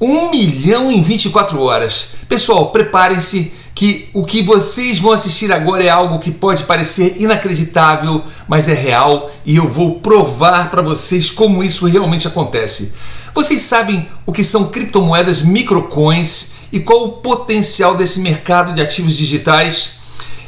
1 milhão em 24 horas. Pessoal, preparem-se que o que vocês vão assistir agora é algo que pode parecer inacreditável, mas é real e eu vou provar para vocês como isso realmente acontece. Vocês sabem o que são criptomoedas microcoins e qual o potencial desse mercado de ativos digitais?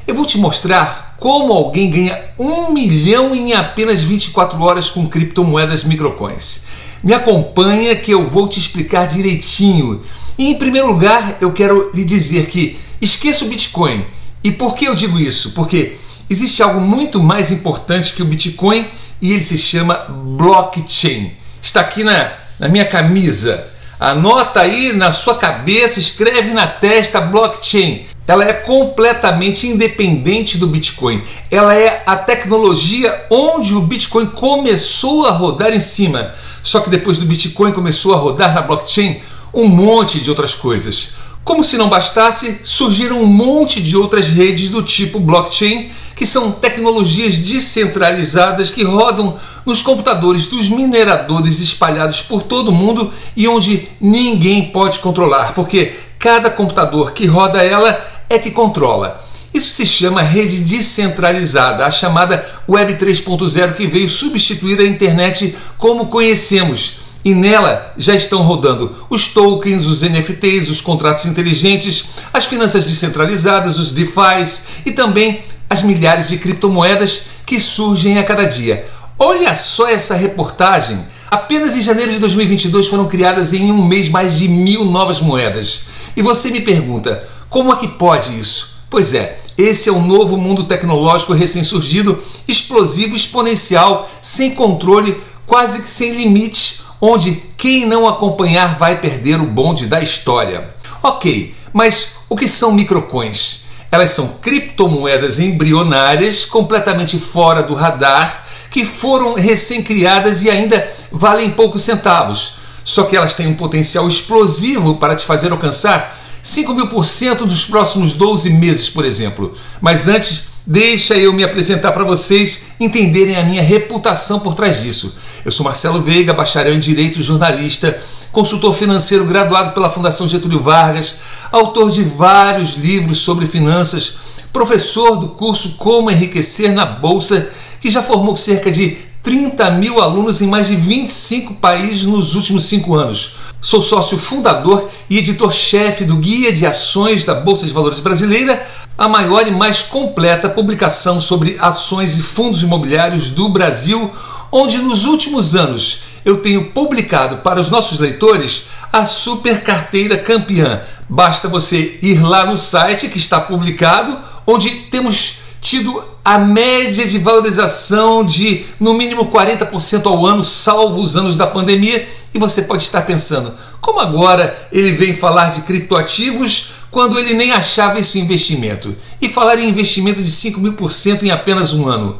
Eu vou te mostrar como alguém ganha um milhão em apenas 24 horas com criptomoedas microcoins. Me acompanha que eu vou te explicar direitinho. E em primeiro lugar, eu quero lhe dizer que esqueça o Bitcoin. E por que eu digo isso? Porque existe algo muito mais importante que o Bitcoin e ele se chama blockchain. Está aqui na, na minha camisa. Anota aí na sua cabeça, escreve na testa blockchain. Ela é completamente independente do Bitcoin. Ela é a tecnologia onde o Bitcoin começou a rodar em cima. Só que depois do Bitcoin começou a rodar na blockchain um monte de outras coisas. Como se não bastasse, surgiram um monte de outras redes do tipo blockchain, que são tecnologias descentralizadas que rodam nos computadores dos mineradores espalhados por todo o mundo e onde ninguém pode controlar, porque cada computador que roda ela é que controla. Isso se chama rede descentralizada, a chamada Web 3.0 que veio substituir a internet como conhecemos e nela já estão rodando os tokens, os NFTs, os contratos inteligentes, as finanças descentralizadas, os DeFi e também as milhares de criptomoedas que surgem a cada dia. Olha só essa reportagem! Apenas em janeiro de 2022 foram criadas em um mês mais de mil novas moedas. E você me pergunta, como é que pode isso? Pois é, esse é o novo mundo tecnológico recém-surgido, explosivo, exponencial, sem controle, quase que sem limites, onde quem não acompanhar vai perder o bonde da história. Ok, mas o que são microcoins? Elas são criptomoedas embrionárias completamente fora do radar que foram recém-criadas e ainda valem poucos centavos. Só que elas têm um potencial explosivo para te fazer alcançar 5 mil por cento nos próximos 12 meses, por exemplo. Mas antes, deixa eu me apresentar para vocês entenderem a minha reputação por trás disso. Eu sou Marcelo Veiga, bacharel em Direito, jornalista, consultor financeiro graduado pela Fundação Getúlio Vargas, autor de vários livros sobre finanças, professor do curso Como Enriquecer na Bolsa, que já formou cerca de 30 mil alunos em mais de 25 países nos últimos cinco anos. Sou sócio fundador e editor-chefe do Guia de Ações da Bolsa de Valores Brasileira, a maior e mais completa publicação sobre ações e fundos imobiliários do Brasil onde nos últimos anos eu tenho publicado para os nossos leitores a super carteira campeã. Basta você ir lá no site que está publicado, onde temos tido a média de valorização de no mínimo 40% ao ano, salvo os anos da pandemia, e você pode estar pensando, como agora ele vem falar de criptoativos quando ele nem achava esse investimento? E falar em investimento de 5 mil por cento em apenas um ano?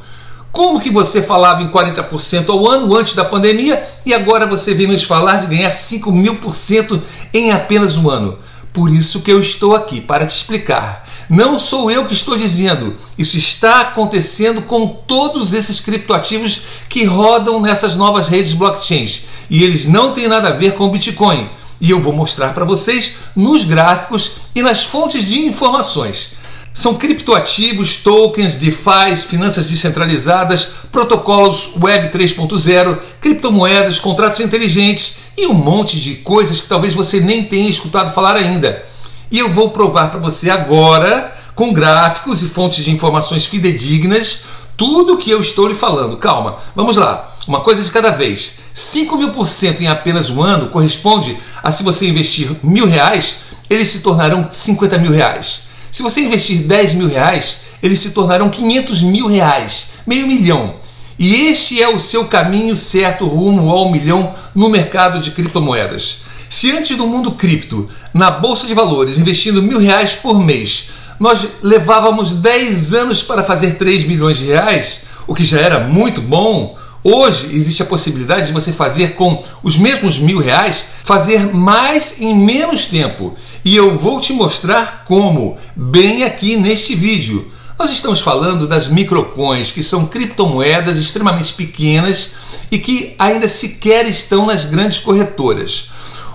Como que você falava em 40% ao ano antes da pandemia e agora você vem nos falar de ganhar 5 mil por cento em apenas um ano? Por isso que eu estou aqui, para te explicar. Não sou eu que estou dizendo, isso está acontecendo com todos esses criptoativos que rodam nessas novas redes blockchains e eles não têm nada a ver com Bitcoin. E eu vou mostrar para vocês nos gráficos e nas fontes de informações. São criptoativos, tokens, DeFi, finanças descentralizadas, protocolos Web 3.0, criptomoedas, contratos inteligentes e um monte de coisas que talvez você nem tenha escutado falar ainda. E eu vou provar para você agora, com gráficos e fontes de informações fidedignas, tudo que eu estou lhe falando. Calma, vamos lá. Uma coisa de cada vez. 5 mil por cento em apenas um ano corresponde a se você investir mil reais, eles se tornarão 50 mil reais. Se você investir 10 mil reais, eles se tornarão 500 mil reais, meio milhão. E este é o seu caminho certo rumo ao milhão no mercado de criptomoedas. Se antes do mundo cripto, na bolsa de valores, investindo mil reais por mês, nós levávamos 10 anos para fazer 3 milhões de reais, o que já era muito bom, Hoje existe a possibilidade de você fazer com os mesmos mil reais, fazer mais em menos tempo. E eu vou te mostrar como, bem aqui neste vídeo. Nós estamos falando das microcoins, que são criptomoedas extremamente pequenas e que ainda sequer estão nas grandes corretoras.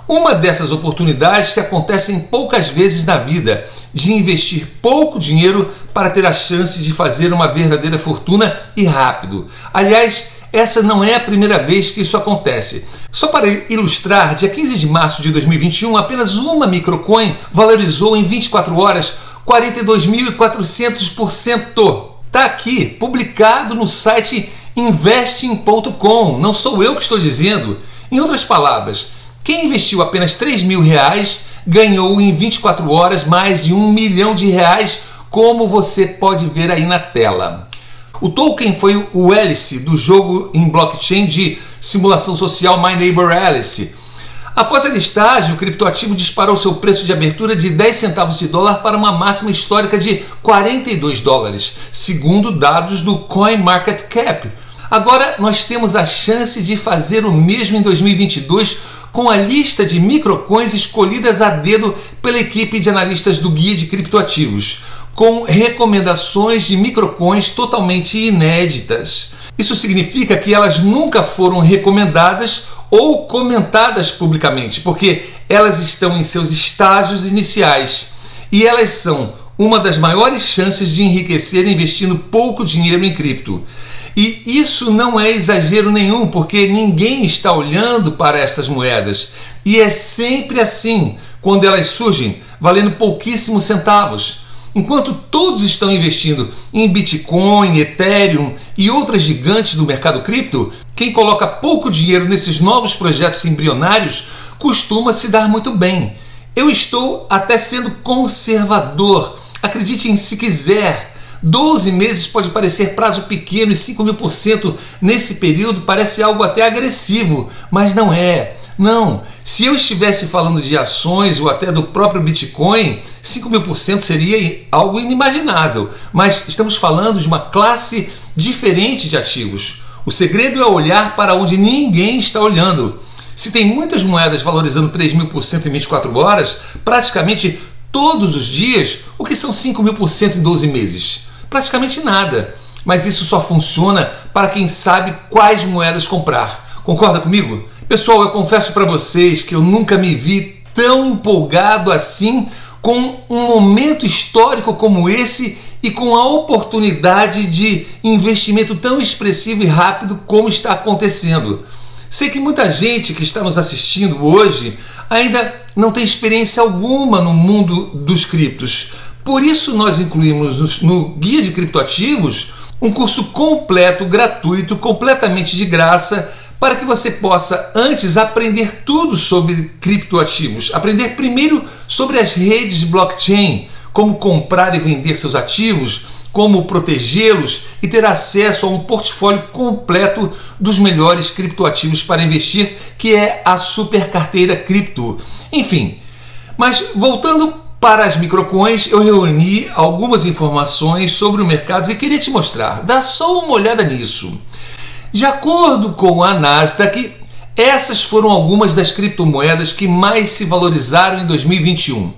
Uma dessas oportunidades que acontecem poucas vezes na vida, de investir pouco dinheiro para ter a chance de fazer uma verdadeira fortuna e rápido. Aliás, essa não é a primeira vez que isso acontece. Só para ilustrar, dia 15 de março de 2021, apenas uma microcoin valorizou em 24 horas 42.400%. Está aqui, publicado no site investing.com. Não sou eu que estou dizendo. Em outras palavras, quem investiu apenas 3 mil reais ganhou em 24 horas mais de um milhão de reais, como você pode ver aí na tela. O token foi o Alice do jogo em blockchain de simulação social My Neighbor Alice. Após a listagem, o criptoativo disparou seu preço de abertura de 10 centavos de dólar para uma máxima histórica de 42 dólares, segundo dados do CoinMarketCap. Agora nós temos a chance de fazer o mesmo em 2022 com a lista de microcoins escolhidas a dedo pela equipe de analistas do Guia de Criptoativos, com recomendações de microcoins totalmente inéditas. Isso significa que elas nunca foram recomendadas ou comentadas publicamente, porque elas estão em seus estágios iniciais e elas são uma das maiores chances de enriquecer investindo pouco dinheiro em cripto. E isso não é exagero nenhum, porque ninguém está olhando para estas moedas. E é sempre assim quando elas surgem, valendo pouquíssimos centavos. Enquanto todos estão investindo em Bitcoin, Ethereum e outras gigantes do mercado cripto, quem coloca pouco dinheiro nesses novos projetos embrionários costuma se dar muito bem. Eu estou até sendo conservador. Acredite em se quiser. 12 meses pode parecer prazo pequeno e 5 mil por cento nesse período parece algo até agressivo, mas não é. Não, se eu estivesse falando de ações ou até do próprio Bitcoin, 5 mil por cento seria algo inimaginável. Mas estamos falando de uma classe diferente de ativos. O segredo é olhar para onde ninguém está olhando. Se tem muitas moedas valorizando 3 mil por cento em 24 horas, praticamente todos os dias, o que são 5 mil por cento em 12 meses? Praticamente nada. Mas isso só funciona para quem sabe quais moedas comprar. Concorda comigo? Pessoal, eu confesso para vocês que eu nunca me vi tão empolgado assim com um momento histórico como esse e com a oportunidade de investimento tão expressivo e rápido como está acontecendo. Sei que muita gente que está nos assistindo hoje ainda não tem experiência alguma no mundo dos criptos, por isso, nós incluímos no Guia de Criptoativos um curso completo, gratuito, completamente de graça, para que você possa antes aprender tudo sobre criptoativos. Aprender primeiro sobre as redes de blockchain, como comprar e vender seus ativos, como protegê-los e ter acesso a um portfólio completo dos melhores criptoativos para investir, que é a super carteira cripto. Enfim, mas voltando para as microcoins, eu reuni algumas informações sobre o mercado que queria te mostrar. Dá só uma olhada nisso. De acordo com a Nasdaq, essas foram algumas das criptomoedas que mais se valorizaram em 2021.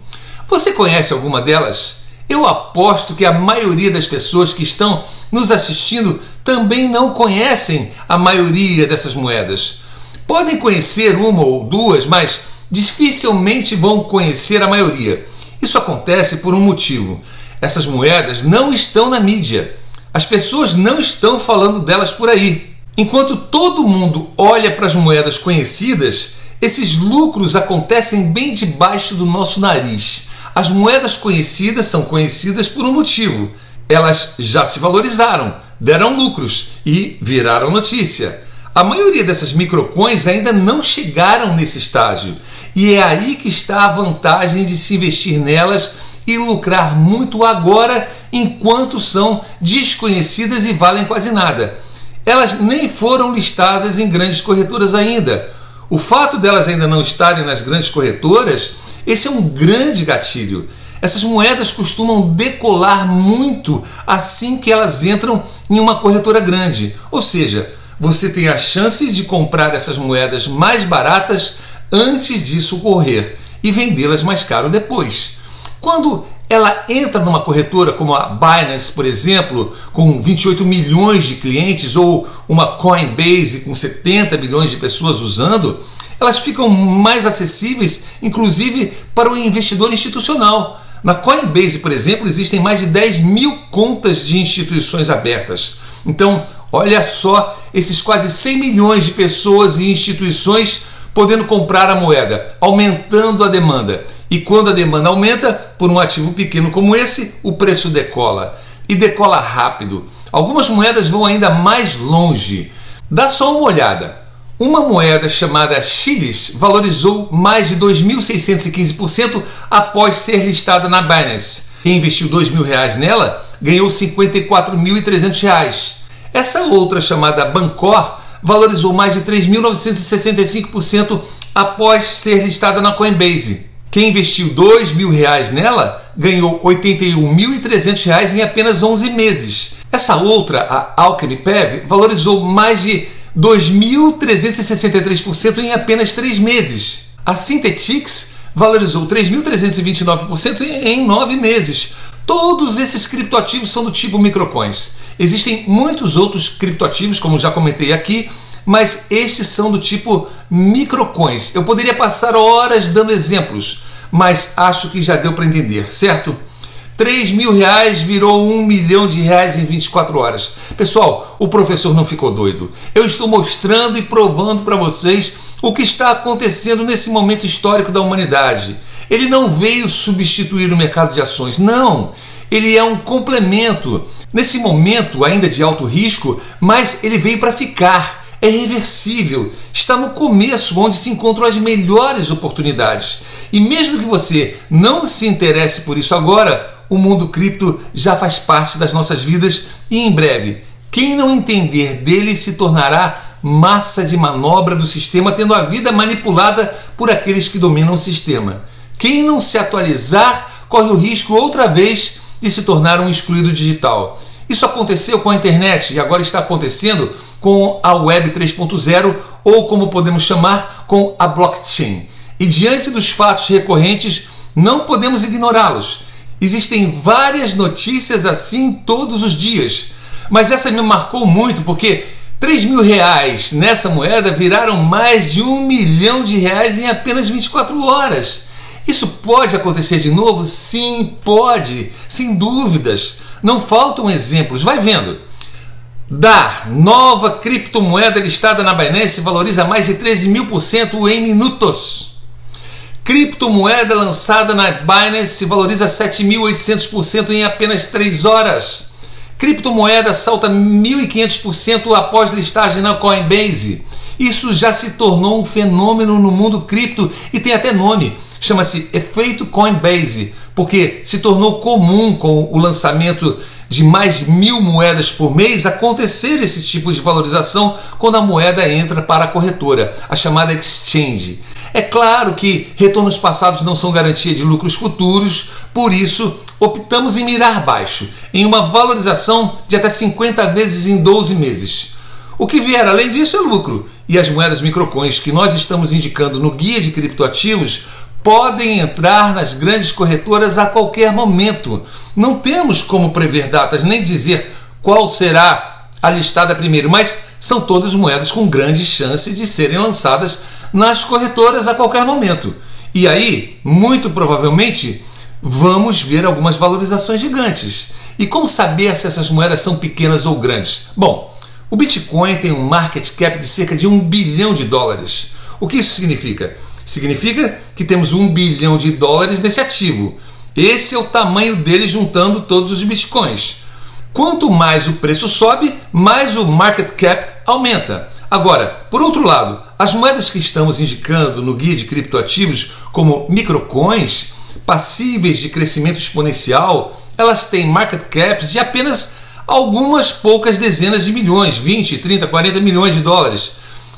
Você conhece alguma delas? Eu aposto que a maioria das pessoas que estão nos assistindo também não conhecem a maioria dessas moedas. Podem conhecer uma ou duas, mas dificilmente vão conhecer a maioria. Isso acontece por um motivo. Essas moedas não estão na mídia. As pessoas não estão falando delas por aí. Enquanto todo mundo olha para as moedas conhecidas, esses lucros acontecem bem debaixo do nosso nariz. As moedas conhecidas são conhecidas por um motivo. Elas já se valorizaram, deram lucros e viraram notícia. A maioria dessas microcoins ainda não chegaram nesse estágio. E é aí que está a vantagem de se investir nelas e lucrar muito agora, enquanto são desconhecidas e valem quase nada. Elas nem foram listadas em grandes corretoras ainda. O fato delas ainda não estarem nas grandes corretoras, esse é um grande gatilho. Essas moedas costumam decolar muito assim que elas entram em uma corretora grande. Ou seja, você tem a chance de comprar essas moedas mais baratas antes disso ocorrer e vendê-las mais caro depois. Quando ela entra numa corretora como a Binance, por exemplo, com 28 milhões de clientes, ou uma Coinbase com 70 milhões de pessoas usando, elas ficam mais acessíveis, inclusive para o investidor institucional. Na Coinbase, por exemplo, existem mais de 10 mil contas de instituições abertas. Então, olha só esses quase 100 milhões de pessoas e instituições podendo comprar a moeda, aumentando a demanda. E quando a demanda aumenta por um ativo pequeno como esse, o preço decola. E decola rápido. Algumas moedas vão ainda mais longe. Dá só uma olhada. Uma moeda chamada Chiles valorizou mais de 2.615% após ser listada na Binance. Quem investiu R$ mil reais nela ganhou R$ 54.300. Essa outra, chamada Bancor, valorizou mais de 3.965% após ser listada na Coinbase. Quem investiu R$ mil reais nela ganhou R$ 81.300 em apenas 11 meses. Essa outra, a Alchemy Pev, valorizou mais de 2.363% em apenas 3 meses. A Synthetix valorizou 3.329% em 9 meses. Todos esses criptoativos são do tipo microcoins. Existem muitos outros criptoativos, como já comentei aqui, mas estes são do tipo microcoins. Eu poderia passar horas dando exemplos, mas acho que já deu para entender, certo? 3 mil reais virou 1 milhão de reais em 24 horas. Pessoal, o professor não ficou doido. Eu estou mostrando e provando para vocês o que está acontecendo nesse momento histórico da humanidade. Ele não veio substituir o mercado de ações, não. Ele é um complemento. Nesse momento ainda de alto risco, mas ele veio para ficar. É reversível, está no começo onde se encontram as melhores oportunidades. E mesmo que você não se interesse por isso agora, o mundo cripto já faz parte das nossas vidas e em breve, quem não entender dele se tornará massa de manobra do sistema, tendo a vida manipulada por aqueles que dominam o sistema. Quem não se atualizar corre o risco outra vez de se tornar um excluído digital. Isso aconteceu com a internet e agora está acontecendo com a Web 3.0 ou como podemos chamar com a blockchain. E diante dos fatos recorrentes, não podemos ignorá-los Existem várias notícias assim todos os dias, mas essa me marcou muito porque 3 mil reais nessa moeda viraram mais de um milhão de reais em apenas 24 horas. Isso pode acontecer de novo? Sim, pode, sem dúvidas. Não faltam exemplos, vai vendo. DAR, nova criptomoeda listada na Binance, valoriza mais de 13 mil por cento em minutos. Criptomoeda lançada na Binance valoriza 7.800% em apenas 3 horas. Criptomoeda salta 1.500% após listagem na Coinbase. Isso já se tornou um fenômeno no mundo cripto e tem até nome. Chama-se efeito Coinbase, porque se tornou comum com o lançamento de mais mil moedas por mês acontecer esse tipo de valorização quando a moeda entra para a corretora, a chamada exchange. É claro que retornos passados não são garantia de lucros futuros, por isso optamos em mirar baixo, em uma valorização de até 50 vezes em 12 meses. O que vier além disso é lucro, e as moedas microcoins que nós estamos indicando no guia de criptoativos podem entrar nas grandes corretoras a qualquer momento. Não temos como prever datas nem dizer qual será a listada primeiro, mas são todas moedas com grandes chances de serem lançadas nas corretoras a qualquer momento. E aí, muito provavelmente, vamos ver algumas valorizações gigantes. E como saber se essas moedas são pequenas ou grandes? Bom, o Bitcoin tem um market cap de cerca de um bilhão de dólares. O que isso significa? Significa que temos um bilhão de dólares nesse ativo. Esse é o tamanho dele juntando todos os bitcoins. Quanto mais o preço sobe, mais o market cap aumenta. Agora, por outro lado, as moedas que estamos indicando no guia de criptoativos, como microcoins, passíveis de crescimento exponencial, elas têm market caps de apenas algumas poucas dezenas de milhões, 20, 30, 40 milhões de dólares.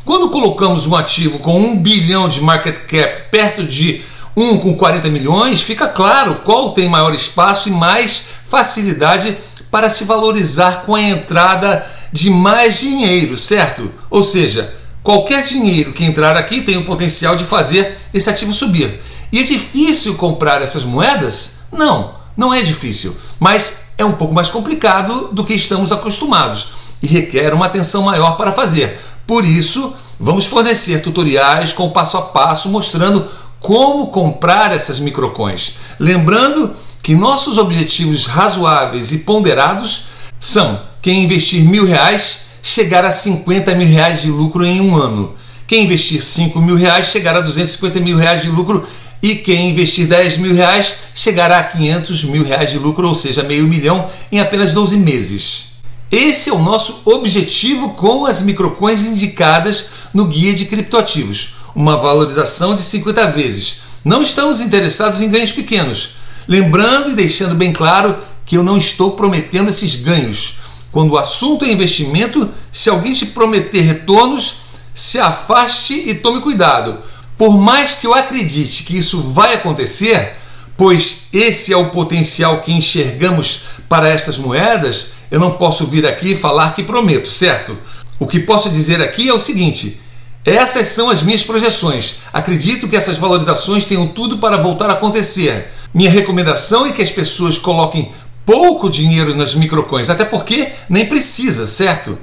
Quando colocamos um ativo com 1 bilhão de market cap perto de um com 40 milhões, fica claro qual tem maior espaço e mais facilidade para se valorizar com a entrada de mais dinheiro, certo? Ou seja, qualquer dinheiro que entrar aqui tem o potencial de fazer esse ativo subir. E é difícil comprar essas moedas? Não, não é difícil, mas é um pouco mais complicado do que estamos acostumados e requer uma atenção maior para fazer. Por isso, Vamos fornecer tutoriais com passo a passo mostrando como comprar essas microcoins. Lembrando que nossos objetivos razoáveis e ponderados são quem investir mil reais chegar a 50 mil reais de lucro em um ano. Quem investir 5 mil reais chegar a 250 mil reais de lucro e quem investir 10 mil reais chegará a 500 mil reais de lucro, ou seja, meio milhão em apenas 12 meses. Esse é o nosso objetivo com as microcoins indicadas no guia de criptoativos, uma valorização de 50 vezes. Não estamos interessados em ganhos pequenos. Lembrando e deixando bem claro que eu não estou prometendo esses ganhos. Quando o assunto é investimento, se alguém te prometer retornos, se afaste e tome cuidado. Por mais que eu acredite que isso vai acontecer, pois esse é o potencial que enxergamos para estas moedas, eu não posso vir aqui falar que prometo, certo? O que posso dizer aqui é o seguinte: essas são as minhas projeções. Acredito que essas valorizações tenham tudo para voltar a acontecer. Minha recomendação é que as pessoas coloquem pouco dinheiro nas microcoins, até porque nem precisa, certo?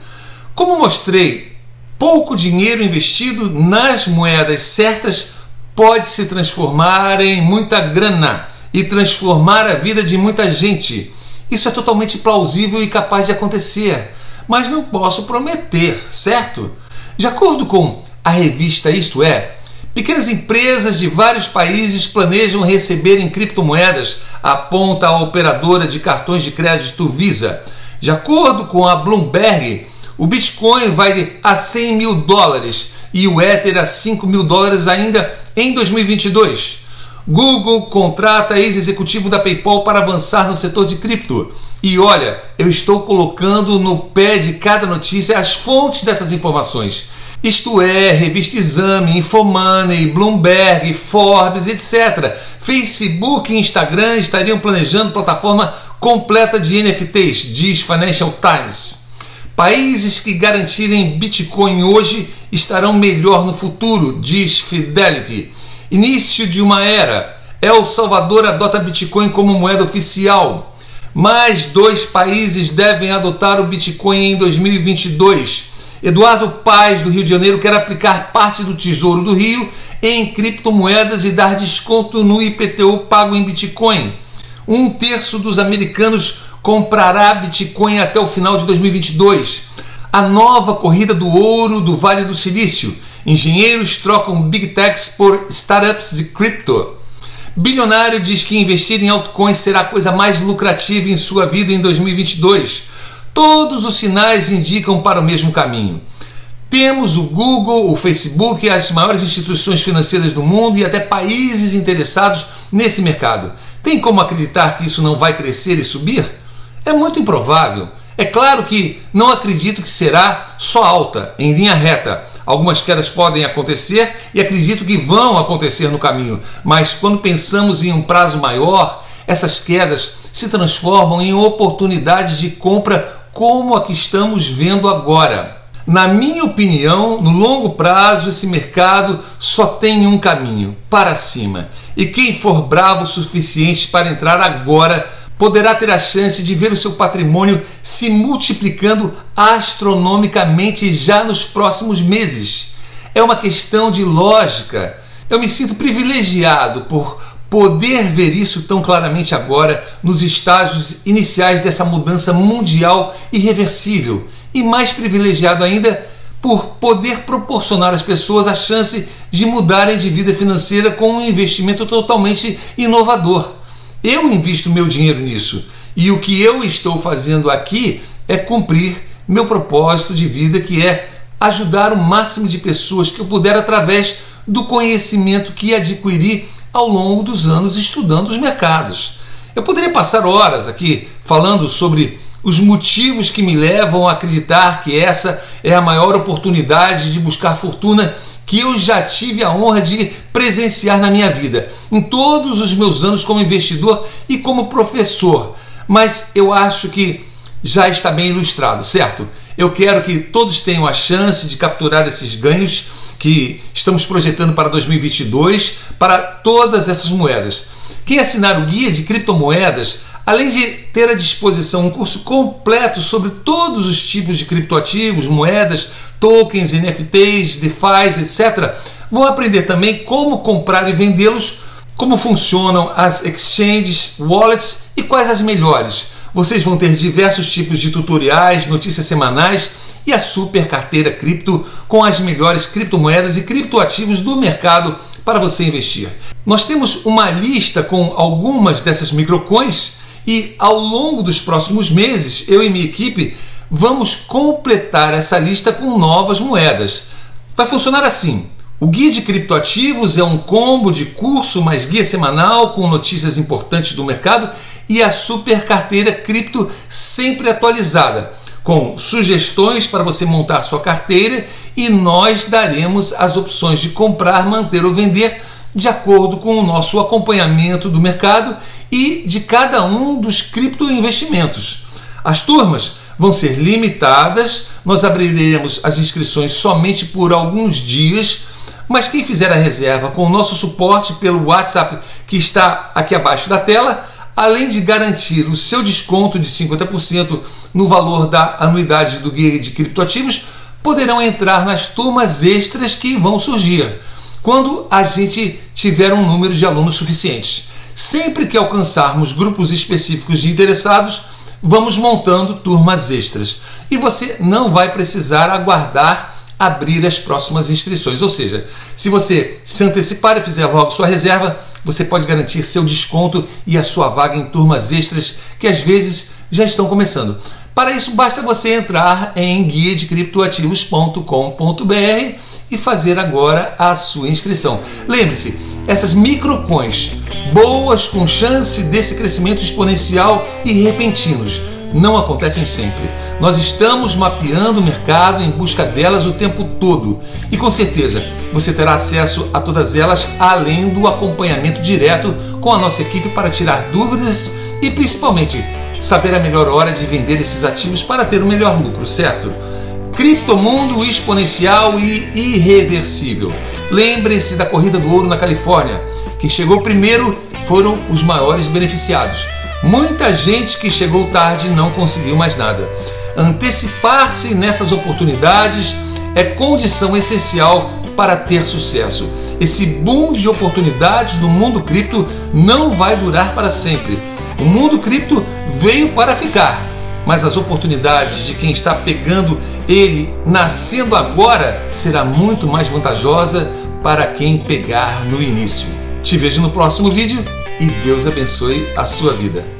Como mostrei, pouco dinheiro investido nas moedas certas pode se transformar em muita grana e transformar a vida de muita gente. Isso é totalmente plausível e capaz de acontecer, mas não posso prometer, certo? De acordo com a revista Isto É, Pequenas empresas de vários países planejam receber em criptomoedas, aponta a operadora de cartões de crédito Visa. De acordo com a Bloomberg, o Bitcoin vai a 100 mil dólares e o Ether a 5 mil dólares ainda em 2022. Google contrata ex-executivo da PayPal para avançar no setor de cripto. E olha, eu estou colocando no pé de cada notícia as fontes dessas informações. Isto é, Revista Exame, Infomoney, Bloomberg, Forbes, etc. Facebook e Instagram estariam planejando plataforma completa de NFTs, diz Financial Times. Países que garantirem Bitcoin hoje estarão melhor no futuro, diz Fidelity. Início de uma era. El Salvador adota Bitcoin como moeda oficial. Mais dois países devem adotar o Bitcoin em 2022. Eduardo Paes, do Rio de Janeiro, quer aplicar parte do Tesouro do Rio em criptomoedas e dar desconto no IPTU pago em Bitcoin. Um terço dos americanos comprará Bitcoin até o final de 2022. A nova corrida do ouro do Vale do Silício. Engenheiros trocam Big Techs por startups de cripto. Bilionário diz que investir em altcoins será a coisa mais lucrativa em sua vida em 2022. Todos os sinais indicam para o mesmo caminho. Temos o Google, o Facebook, as maiores instituições financeiras do mundo e até países interessados nesse mercado. Tem como acreditar que isso não vai crescer e subir? É muito improvável. É claro que não acredito que será só alta, em linha reta. Algumas quedas podem acontecer e acredito que vão acontecer no caminho, mas quando pensamos em um prazo maior, essas quedas se transformam em oportunidades de compra como a que estamos vendo agora. Na minha opinião, no longo prazo, esse mercado só tem um caminho para cima. E quem for bravo o suficiente para entrar agora poderá ter a chance de ver o seu patrimônio se multiplicando astronomicamente já nos próximos meses. É uma questão de lógica. Eu me sinto privilegiado por poder ver isso tão claramente agora nos estágios iniciais dessa mudança mundial irreversível e mais privilegiado ainda por poder proporcionar às pessoas a chance de mudarem de vida financeira com um investimento totalmente inovador. Eu invisto meu dinheiro nisso e o que eu estou fazendo aqui é cumprir meu propósito de vida que é ajudar o máximo de pessoas que eu puder através do conhecimento que adquiri ao longo dos anos estudando os mercados. Eu poderia passar horas aqui falando sobre os motivos que me levam a acreditar que essa é a maior oportunidade de buscar fortuna que eu já tive a honra de presenciar na minha vida, em todos os meus anos como investidor e como professor. Mas eu acho que já está bem ilustrado, certo? Eu quero que todos tenham a chance de capturar esses ganhos que estamos projetando para 2022 para todas essas moedas. Quem assinar o guia de criptomoedas Além de ter à disposição um curso completo sobre todos os tipos de criptoativos, moedas, tokens, NFTs, DeFi, etc., vão aprender também como comprar e vendê-los, como funcionam as exchanges, wallets e quais as melhores. Vocês vão ter diversos tipos de tutoriais, notícias semanais e a super carteira cripto com as melhores criptomoedas e criptoativos do mercado para você investir. Nós temos uma lista com algumas dessas microcoins e ao longo dos próximos meses, eu e minha equipe vamos completar essa lista com novas moedas. Vai funcionar assim: o guia de criptoativos é um combo de curso mais guia semanal com notícias importantes do mercado e a super carteira cripto sempre atualizada, com sugestões para você montar sua carteira e nós daremos as opções de comprar, manter ou vender de acordo com o nosso acompanhamento do mercado e de cada um dos criptoinvestimentos. As turmas vão ser limitadas, nós abriremos as inscrições somente por alguns dias, mas quem fizer a reserva com o nosso suporte pelo WhatsApp que está aqui abaixo da tela, além de garantir o seu desconto de 50% no valor da anuidade do guia de criptoativos, poderão entrar nas turmas extras que vão surgir quando a gente tiver um número de alunos suficientes. Sempre que alcançarmos grupos específicos de interessados, vamos montando turmas extras. E você não vai precisar aguardar abrir as próximas inscrições. Ou seja, se você se antecipar e fizer logo sua reserva, você pode garantir seu desconto e a sua vaga em turmas extras que às vezes já estão começando. Para isso, basta você entrar em guia de criptoativos.com.br e fazer agora a sua inscrição. Lembre-se, essas microcoins boas com chance desse crescimento exponencial e repentinos não acontecem sempre. Nós estamos mapeando o mercado em busca delas o tempo todo e com certeza você terá acesso a todas elas além do acompanhamento direto com a nossa equipe para tirar dúvidas e principalmente saber a melhor hora de vender esses ativos para ter o melhor lucro, certo? Criptomundo exponencial e irreversível. Lembre-se da corrida do ouro na Califórnia. Quem chegou primeiro foram os maiores beneficiados. Muita gente que chegou tarde não conseguiu mais nada. Antecipar-se nessas oportunidades é condição essencial para ter sucesso. Esse boom de oportunidades no mundo cripto não vai durar para sempre. O mundo cripto veio para ficar, mas as oportunidades de quem está pegando ele nascendo agora será muito mais vantajosa para quem pegar no início. Te vejo no próximo vídeo e Deus abençoe a sua vida.